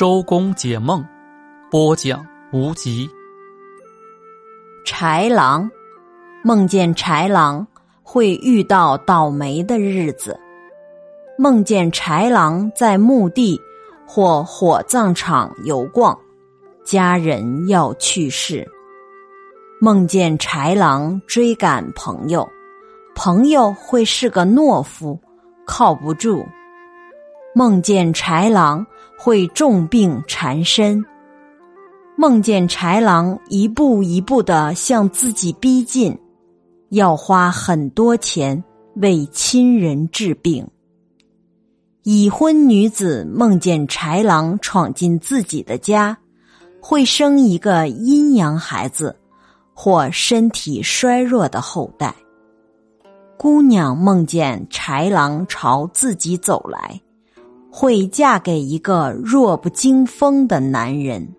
周公解梦，播讲无极。豺狼梦见豺狼会遇到倒霉的日子，梦见豺狼在墓地或火葬场游逛，家人要去世。梦见豺狼追赶朋友，朋友会是个懦夫，靠不住。梦见豺狼会重病缠身。梦见豺狼一步一步的向自己逼近，要花很多钱为亲人治病。已婚女子梦见豺狼闯进自己的家，会生一个阴阳孩子。或身体衰弱的后代。姑娘梦见豺狼朝自己走来，会嫁给一个弱不禁风的男人。